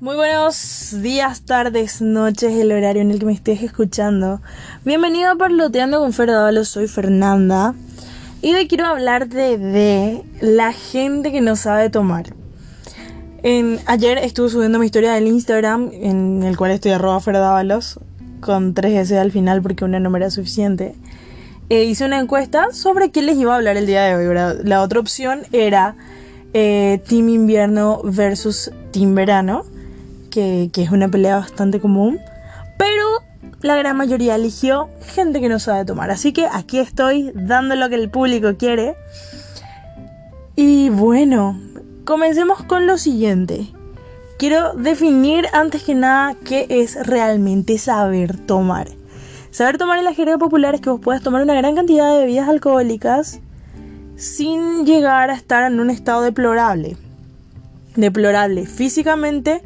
Muy buenos días, tardes, noches, el horario en el que me estés escuchando. Bienvenido a Parloteando con Fer soy Fernanda. Y hoy quiero hablar de, la gente que no sabe tomar. Ayer estuve subiendo mi historia del Instagram, en el cual estoy arroba Ferdávalos, con 3S al final porque una no me era suficiente. E hice una encuesta sobre qué les iba a hablar el día de hoy. La otra opción era eh, Team Invierno versus Team Verano que, es una pelea bastante común, pero la gran mayoría eligió gente que no sabe tomar. Así que aquí estoy dando lo que el público quiere. Y bueno, comencemos con lo siguiente. Quiero definir antes que nada qué es realmente saber tomar. Saber tomar en la jerga popular es que vos puedas tomar una gran cantidad de bebidas alcohólicas sin llegar a estar en un estado deplorable. Deplorable físicamente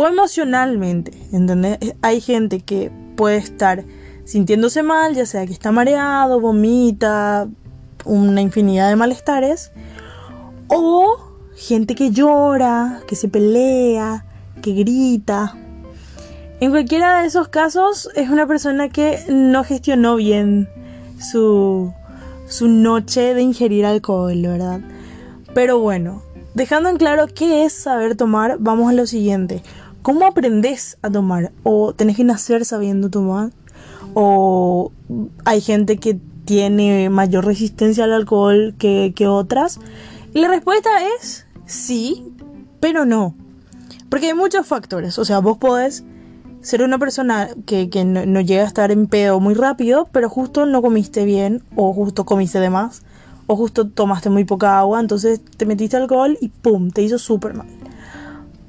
o emocionalmente, ¿entendés? Hay gente que puede estar sintiéndose mal, ya sea que está mareado, vomita, una infinidad de malestares, o gente que llora, que se pelea, que grita. En cualquiera de esos casos es una persona que no gestionó bien su, su noche de ingerir alcohol, ¿verdad? Pero bueno, dejando en claro qué es saber tomar, vamos a lo siguiente. ¿Cómo aprendes a tomar? ¿O tenés que nacer sabiendo tomar? ¿O hay gente que tiene mayor resistencia al alcohol que, otras? Y la respuesta es sí, pero no. Porque hay muchos factores. O sea, vos podés ser una persona que, no, no, llega a estar en pedo muy rápido, pero justo no comiste bien, o justo comiste de más, o justo tomaste muy poca agua, entonces te metiste alcohol y ¡pum! te hizo súper mal.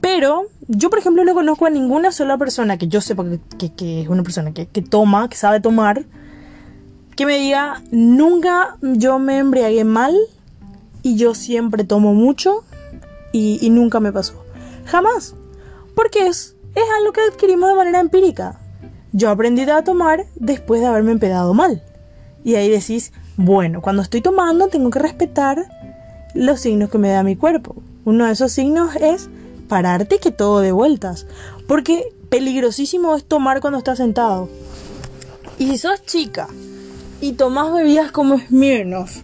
Pero yo, por ejemplo, no conozco a ninguna sola persona que yo sepa que, es una persona que, toma, que sabe tomar, que me diga, nunca yo me embriagué mal y yo siempre tomo mucho y, nunca me pasó. Jamás. Porque es, es algo que adquirimos de manera empírica. Yo aprendí a tomar después de haberme empedado mal. Y ahí decís, bueno, cuando estoy tomando tengo que respetar los signos que me da mi cuerpo. Uno de esos signos es pararte que todo de vueltas. Porque peligrosísimo es tomar cuando estás sentado. Y si sos chica y tomás bebidas como Smirnoff,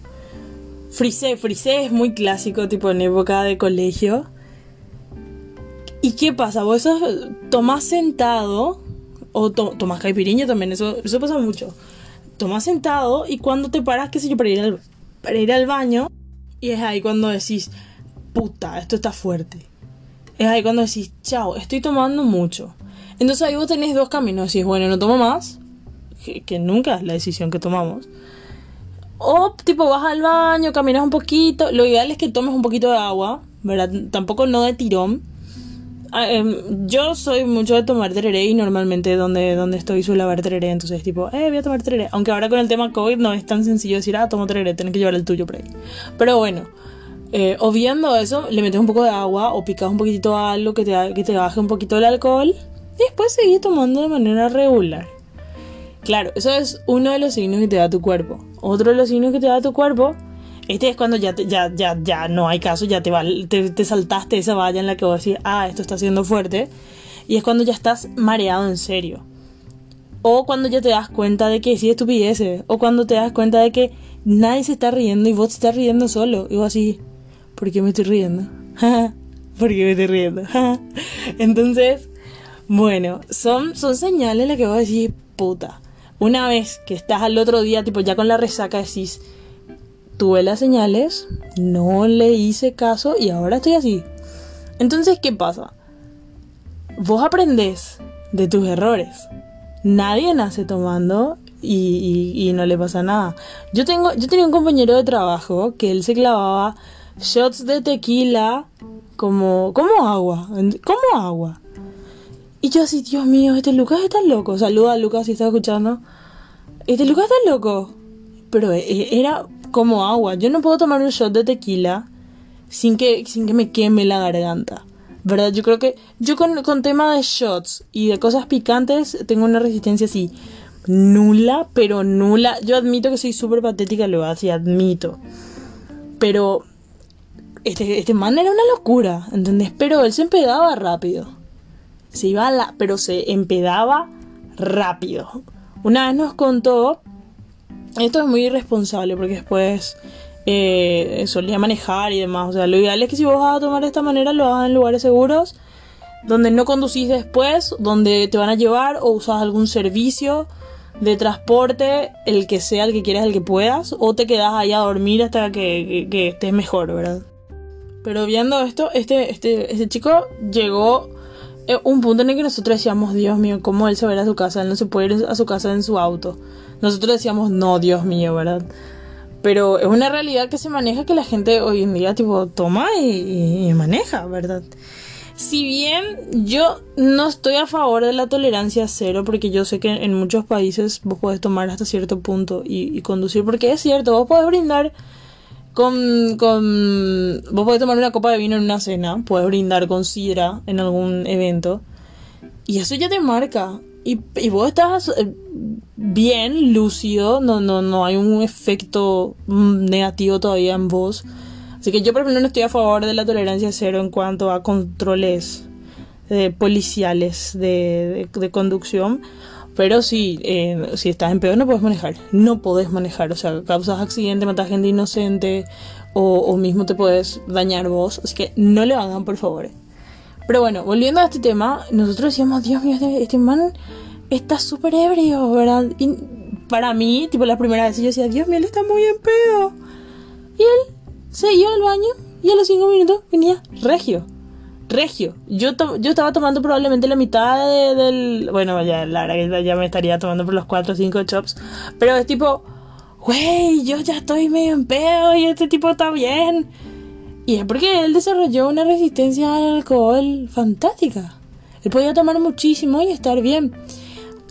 frisé, frisé es muy clásico, tipo en época de colegio. ¿Y qué pasa? Vos tomás sentado, o tomás caipiriña también, eso, eso pasa mucho. Tomás sentado y cuando te paras, qué sé yo, para ir, al, para ir al baño, y es ahí cuando decís, puta, esto está fuerte es ahí cuando decís, chao, estoy tomando mucho. Entonces ahí vos tenés dos caminos. Es bueno, no tomo más, que, nunca es la decisión que tomamos. O tipo vas al baño, caminas un poquito. Lo ideal es que tomes un poquito de agua, ¿verdad? Tampoco no de tirón. Ah, em, yo soy mucho de tomar tereré y normalmente donde, donde estoy suelo haber tereré. Entonces tipo, eh, voy a tomar tereré. Aunque ahora con el tema COVID no es tan sencillo decir, ah, tomo tereré, tenés que llevar el tuyo por ahí. Pero bueno. Eh, o viendo eso, le metes un poco de agua o picas un poquitito algo que te, que te baje un poquito el alcohol y después seguís tomando de manera regular. Claro, eso es uno de los signos que te da tu cuerpo. Otro de los signos que te da tu cuerpo, este es cuando ya, ya, ya, ya no hay caso, ya te, te, te, saltaste esa valla en la que vos decís, ah, esto está siendo fuerte. Y es cuando ya estás mareado en serio. O cuando ya te das cuenta de que sí estupideces. O cuando te das cuenta de que nadie se está riendo y vos te estás riendo solo. Y vos así, ¿por qué me estoy riendo? ¿Por qué me estoy riendo? Entonces, bueno, son, son señales las que voy a decir, puta. Una vez que estás al otro día, tipo ya con la resaca, decís, tuve las señales, no le hice caso y ahora estoy así. Entonces, ¿qué pasa? Vos aprendés de tus errores. Nadie nace tomando y, y, no le pasa nada. Yo tengo, yo tenía un compañero de trabajo que él se clavaba shots de tequila como, como agua, como agua. Y yo así, Dios mío, este Lucas está loco. Saluda a Lucas si está escuchando. Este Lucas está loco. Pero e, e, era como agua. Yo no puedo tomar un shot de tequila sin que, sin que me queme la garganta. ¿Verdad? Yo creo que yo con, con tema de shots y de cosas picantes tengo una resistencia así nula, pero nula. Yo admito que soy súper patética, lo así, admito. Pero este, este man era una locura, ¿entendés? Pero él se empedaba rápido. se iba a la, pero se empedaba rápido. Una vez nos contó, esto es muy irresponsable porque después eh, solía manejar y demás. O sea, lo ideal es que si vos vas a tomar de esta manera, lo hagas en lugares seguros, donde no conducís después, donde te van a llevar o usas algún servicio de transporte, el que sea, el que quieras, el que puedas, o te quedas ahí a dormir hasta que, estés mejor, ¿verdad? Pero viendo esto, este, este, este chico llegó a un punto en el que nosotros decíamos, Dios mío, ¿cómo él se va a ir a su casa? Él no se puede ir a su casa en su auto. Nosotros decíamos, no, Dios mío, ¿verdad? Pero es una realidad que se maneja que la gente hoy en día tipo toma y, maneja, ¿verdad? Si bien yo no estoy a favor de la tolerancia cero, porque yo sé que en muchos países vos podés tomar hasta cierto punto y, conducir, porque es cierto, vos podés brindar con, con... Vos podés tomar una copa de vino en una cena, puedes brindar con sidra en algún evento, y eso ya te marca. Y, y vos estás eh, bien, lúcido, no, no, no hay un efecto mm, negativo todavía en vos. Así que yo, por ejemplo, no estoy a favor de la tolerancia cero en cuanto a controles eh, policiales de, de, conducción. Pero si, eh, si estás en peor no puedes manejar. No podés manejar. O sea, causas accidente, matas gente inocente o, mismo te puedes dañar vos. Así que no le hagan, por favor. Pero bueno, volviendo a este tema, nosotros decíamos, Dios mío, este, este man está súper ebrio, ¿verdad? Para mí, tipo, la primera vez yo decía, Dios mío, él está muy en pedo. Y él se iba al baño y a los cinco minutos venía regio. Regio. Yo, yo estaba tomando probablemente la mitad del... Bueno, ya, la verdad que ya me estaría tomando por los cuatro o cinco chops. Pero es tipo, güey, yo ya estoy medio en pedo y este tipo está bien. Y es porque él desarrolló una resistencia al alcohol fantástica. Él podía tomar muchísimo y estar bien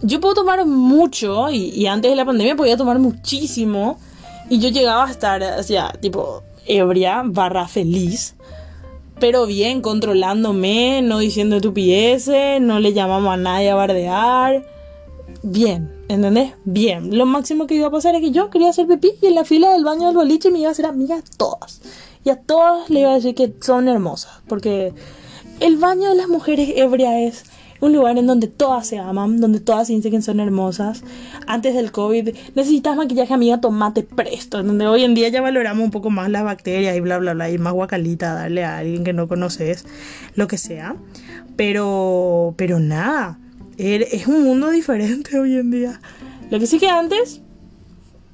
yo puedo tomar mucho y, antes de la pandemia podía tomar muchísimo y yo llegaba a estar, o sea, tipo ebria barra feliz, pero bien, controlándome, no diciendo estupideces, no le llamamos a nadie a bardear, bien, ¿entendés? Bien, lo máximo que iba a pasar es que yo quería hacer pipí y en la fila del baño del boliche me iba a hacer amiga a todas. Y a todas le iba a decir que son hermosas, porque el baño de las mujeres ebrias es un lugar en donde todas se aman, donde todas dicen que son hermosas. Antes del COVID necesitas maquillaje amiga, tomate presto, en donde hoy en día ya valoramos un poco más las bacterias y bla bla bla, y más guacalita darle a alguien que no conoces, lo que sea. Pero, pero nada, er, es un mundo diferente hoy en día. Lo que sí que antes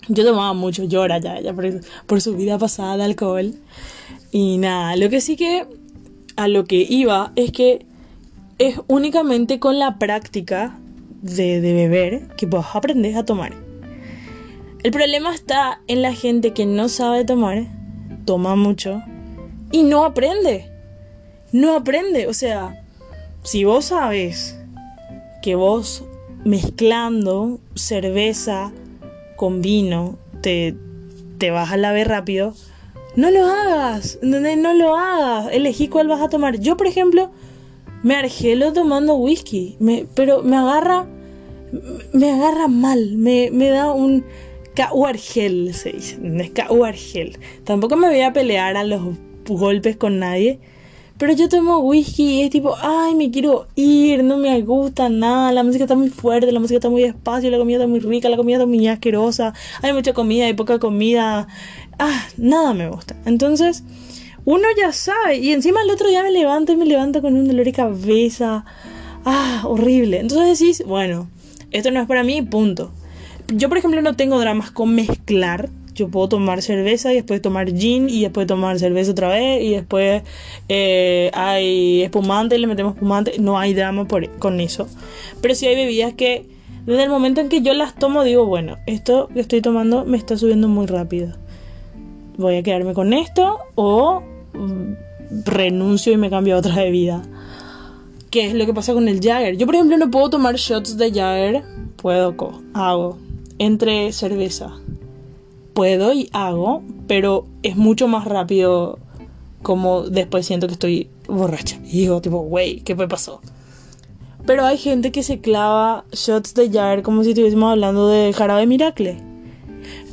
yo tomaba mucho, llora ya, ya por, por su vida pasada de alcohol. Y nada, lo que sí que a lo que iba es que es únicamente con la práctica de, beber que vos aprendes a tomar. El problema está en la gente que no sabe tomar, toma mucho y no aprende. No aprende. O sea, si vos sabes que vos mezclando cerveza con vino te, te vas a la rápido, no lo hagas. No lo hagas. Elegí cuál vas a tomar. Yo, por ejemplo, me argelo tomando whisky, me, pero me agarra, me agarra mal, me, me da un argel, se dice, es. Tampoco me voy a pelear a los golpes con nadie, pero yo tomo whisky y es tipo, ay, me quiero ir, no me gusta nada, la música está muy fuerte, la música está muy despacio, la comida está muy rica, la comida está muy asquerosa, hay mucha comida, hay poca comida, ah, nada me gusta. Entonces, uno ya sabe. Y encima el otro día me levanto y me levanto con un dolor de cabeza. Ah, horrible. Entonces decís, bueno, esto no es para mí, punto. Yo, por ejemplo, no tengo dramas con mezclar. Yo puedo tomar cerveza y después tomar gin y después tomar cerveza otra vez y después eh, hay espumante y le metemos espumante. No hay drama por, con eso. Pero sí hay bebidas que desde el momento en que yo las tomo digo, bueno, esto que estoy tomando me está subiendo muy rápido. Voy a quedarme con esto o renuncio y me cambio a otra bebida. ¿Qué es lo que pasa con el Jagger? Yo, por ejemplo, no puedo tomar shots de Jagger. Puedo, hago. Entre cerveza. Puedo y hago, pero es mucho más rápido como después siento que estoy borracha. Y digo, tipo, wey, ¿qué me pasó? Pero hay gente que se clava shots de Jagger como si estuviésemos hablando de jarabe miracle.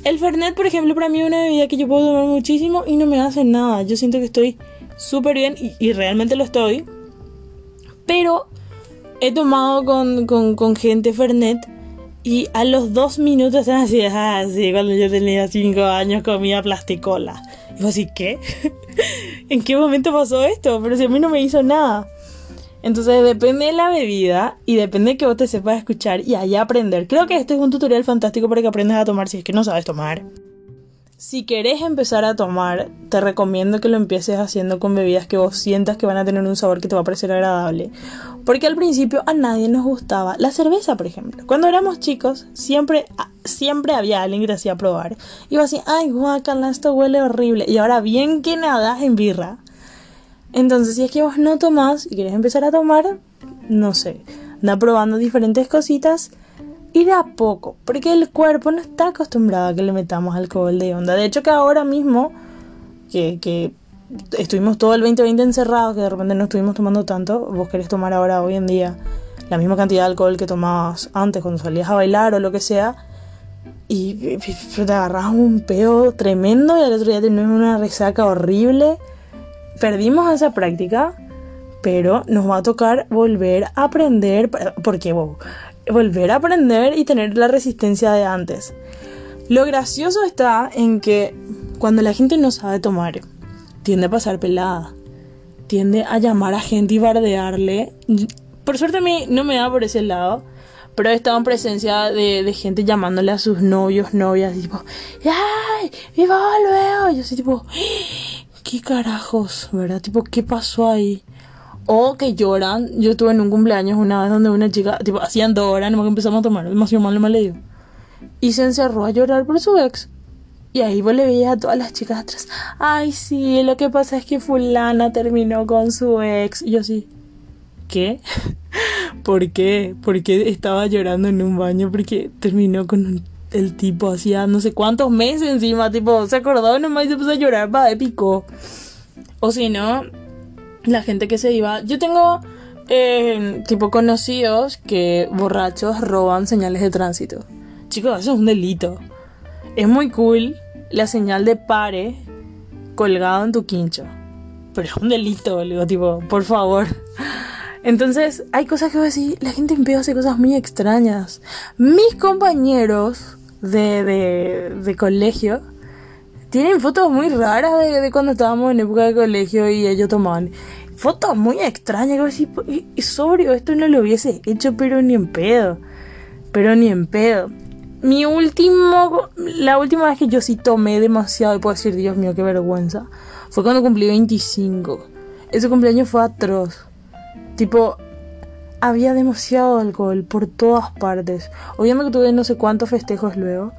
El Fernet, por ejemplo, para mí es una bebida que yo puedo tomar muchísimo y no me hace nada. Yo siento que estoy súper bien y, realmente lo estoy. Pero he tomado con, con, gente Fernet y a los dos minutos están así, ah, cuando yo tenía cinco años comía plasticola. Y yo así, ¿qué? ¿En qué momento pasó esto? Pero si a mí no me hizo nada. Entonces depende de la bebida y depende de que vos te sepas escuchar y allá aprender. Creo que este es un tutorial fantástico para que aprendas a tomar si es que no sabes tomar. Si querés empezar a tomar, te recomiendo que lo empieces haciendo con bebidas que vos sientas que van a tener un sabor que te va a parecer agradable. Porque al principio a nadie nos gustaba la cerveza, por ejemplo. Cuando éramos chicos, siempre, siempre había alguien que hacía probar. Y iba así, ay, guacala, esto huele horrible. Y ahora bien que nada en birra. Entonces, si es que vos no tomás y quieres empezar a tomar, no sé, anda probando diferentes cositas y a poco, porque el cuerpo no está acostumbrado a que le metamos alcohol de onda. De hecho que ahora mismo, que, que estuvimos todo el 2020 encerrados, que de repente no estuvimos tomando tanto, vos querés tomar ahora, hoy en día, la misma cantidad de alcohol que tomabas antes cuando salías a bailar o lo que sea, y, te agarras un peo tremendo y al otro día tenés una resaca horrible. Perdimos esa práctica, pero nos va a tocar volver a aprender, porque wow, volver a aprender y tener la resistencia de antes. Lo gracioso está en que cuando la gente no sabe tomar, tiende a pasar pelada, tiende a llamar a gente y bardearle. Por suerte a mí no me da por ese lado, pero he estado en presencia de, gente llamándole a sus novios, novias, tipo, ¡ay! ¡Viva luego! Yo soy tipo, ¿qué carajos? ¿Verdad? Tipo, ¿qué pasó ahí? O que lloran. Yo estuve en un cumpleaños una vez donde una chica, tipo, hacían dos horas, nomás que empezamos a tomar, demasiado mal, mal leído. Y se encerró a llorar por su ex. Y ahí vos le veías a todas las chicas atrás. Ay, sí, lo que pasa es que fulana terminó con su ex. Y yo así, ¿qué? ¿Por qué? ¿Por qué estaba llorando en un baño? Porque terminó con el tipo hacía no sé cuántos meses encima. Tipo, se acordó nomás y se puso a llorar, va, épico. O si no, la gente que se iba. Yo tengo eh, tipo conocidos que borrachos roban señales de tránsito. Chicos, eso es un delito. Es muy cool la señal de pare colgado en tu quincho. Pero es un delito, boludo, tipo, por favor. Entonces, hay cosas que voy a decir, la gente en pedo hace cosas muy extrañas. Mis compañeros de, de, de colegio tienen fotos muy raras de, cuando estábamos en época de colegio y ellos tomaban fotos muy extrañas. Que decir, es sobrio, esto no lo hubiese hecho, pero ni en pedo. Pero ni en pedo. Mi último, la última vez que yo sí tomé demasiado, y puedo decir, Dios mío, qué vergüenza, fue cuando cumplí 25. Ese cumpleaños fue atroz. Tipo, había demasiado alcohol por todas partes. Obviamente tuve no sé cuántos festejos luego.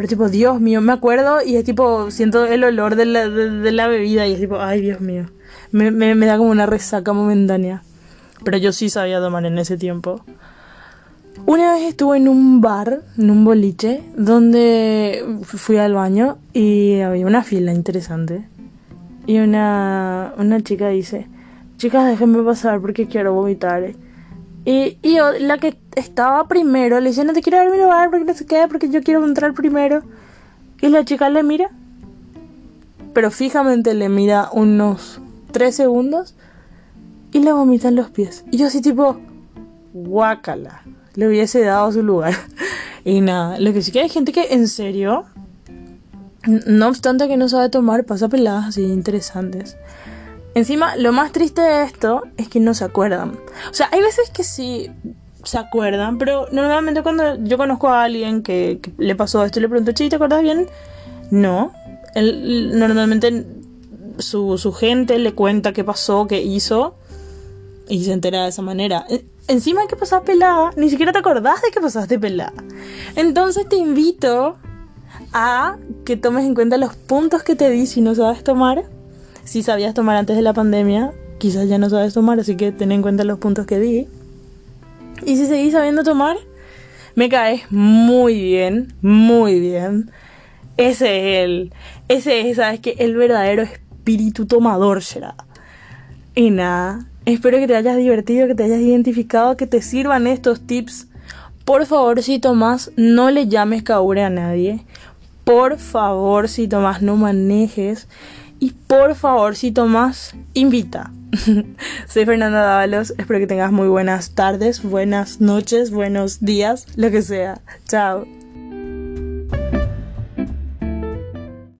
Pero tipo, Dios mío, me acuerdo y es tipo, siento el olor de la, de, la bebida y es tipo, ay Dios mío. Me, me, da como una resaca momentánea. Pero yo sí sabía tomar en ese tiempo. Una vez estuve en un bar, en un boliche, donde fui al baño y había una fila interesante. Y una, una chica dice, chicas, déjenme pasar porque quiero vomitar. Y, yo, la que estaba primero, le dice, no te quiero dar mi lugar porque no se queda, porque yo quiero entrar primero. Y la chica le mira, pero fijamente le mira unos 3 segundos y le vomita en los pies. Y yo así tipo, guácala, le hubiese dado su lugar. y nada, lo que sí que hay gente que en serio, no obstante que no sabe tomar, pasa peladas así interesantes. Encima, lo más triste de esto es que no se acuerdan. O sea, hay veces que sí se acuerdan, pero normalmente cuando yo conozco a alguien que, le pasó esto y le pregunto, che, ¿te acuerdas bien? No. Él, normalmente su, su gente le cuenta qué pasó, qué hizo y se entera de esa manera. E, encima que pasas pelada, ni siquiera te acordás de que pasaste pelada. Entonces te invito a que tomes en cuenta los puntos que te di si no sabes tomar si sabías tomar antes de la pandemia, quizás ya no sabes tomar, así que ten en cuenta los puntos que di. Y si seguís sabiendo tomar, me caes muy bien, muy bien. Ese es el, ese es, sabes que el verdadero espíritu tomador será. Y nada, espero que te hayas divertido, que te hayas identificado, que te sirvan estos tips. Por favor, si tomas, no le llames caure a nadie. Por favor, si tomas, no manejes. Y por favor, si tomas, invita. Soy Fernanda Dávalos, espero que tengas muy buenas tardes, buenas noches, buenos días, lo que sea. Chao.